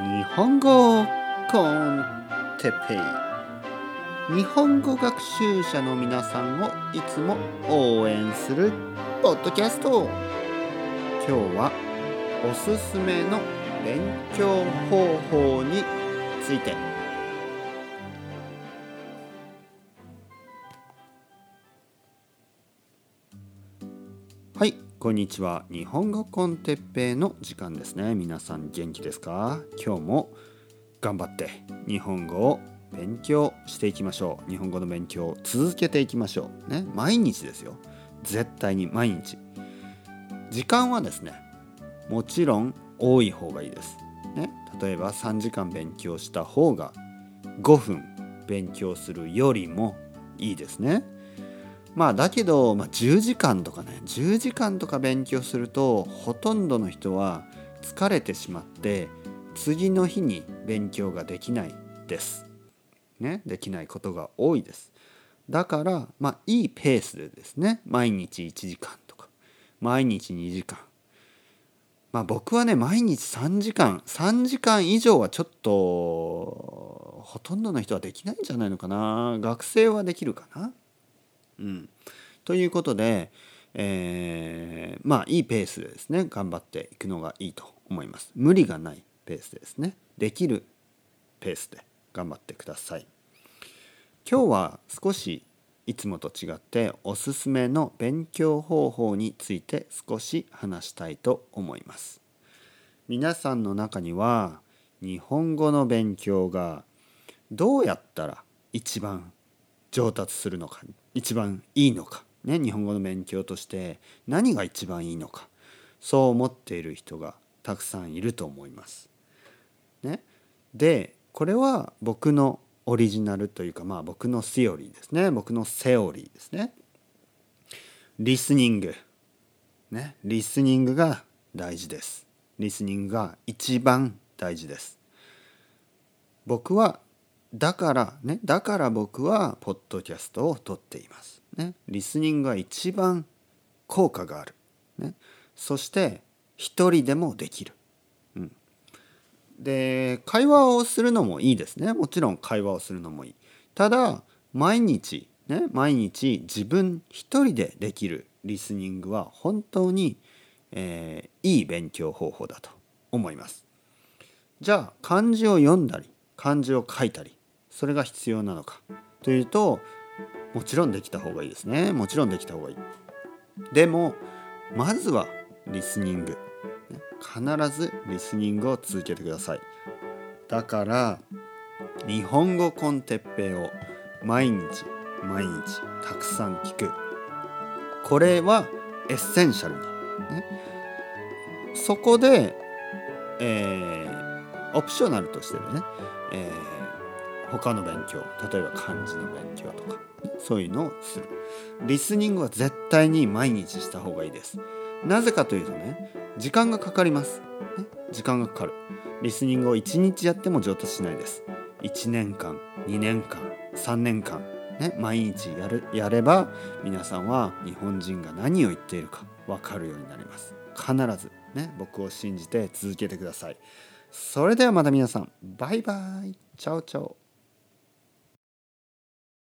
日本語コンテペイ。日本語学習者の皆さんをいつも応援するポッドキャスト。今日はおすすめの勉強方法について。はい。こんにちは。日本語コンテッペイの時間ですね。皆さん元気ですか？今日も頑張って日本語を勉強していきましょう。日本語の勉強を続けていきましょう。ね毎日ですよ。絶対に毎日。時間はですねもちろん多い方がいいです。ね例えば3時間勉強した方が5分勉強するよりもいいですね。まあだけど、まあ、10時間とかね10時間とか勉強するとほとんどの人は疲れてしまって次の日に勉強ができないです。ね、できないことが多いです。だからまあいいペースでですね毎日1時間とか毎日2時間まあ僕はね毎日3時間3時間以上はちょっとほとんどの人はできないんじゃないのかな学生はできるかなうん、ということで、えー、まあいいペースでですね頑張っていくのがいいと思います。無理がないペースでですねできるペースで頑張ってください。今日は少しいつもと違っておすすめの勉強方法について少し話したいと思います。皆さんの中には日本語の勉強がどうやったら一番上達するのか一番いいのか、ね、日本語の勉強として何が一番いいのかそう思っている人がたくさんいると思います。ね、でこれは僕のオリジナルというかまあ僕のセオリーですね僕のセオリーですね。リスニング。ね、リスニングが大事です。リスニングが一番大事です。僕はだからねだから僕はポッドキャストを撮っています。ね、リスニングが一番効果がある。ね、そして一人でもできる。うん、で会話をするのもいいですねもちろん会話をするのもいい。ただ毎日ね毎日自分一人でできるリスニングは本当に、えー、いい勉強方法だと思います。じゃあ漢字を読んだり漢字を書いたりそれが必要なのか。というともちろんできた方がいいですね。もちろんできた方がいい。でもまずはリスニング。必ずリスニングを続けてください。だから日本語コンテッペイを毎日毎日たくさん聞く。これはエッセンシャルに、ね、そこで、えー、オプショナルとしてね、えー他の勉強例えば漢字の勉強とかそういうのをする。リスニングは絶対に毎日した方がいいです。なぜかというとね時間がかかります、ね、時間がかかる。リスニングを1日やっても上達しないです。1年間2年間3年間ね、毎日やるやれば皆さんは日本人が何を言っているか分かるようになります。必ずね僕を信じて続けてください。それではまた皆さんバイバイ。チャオチャオ。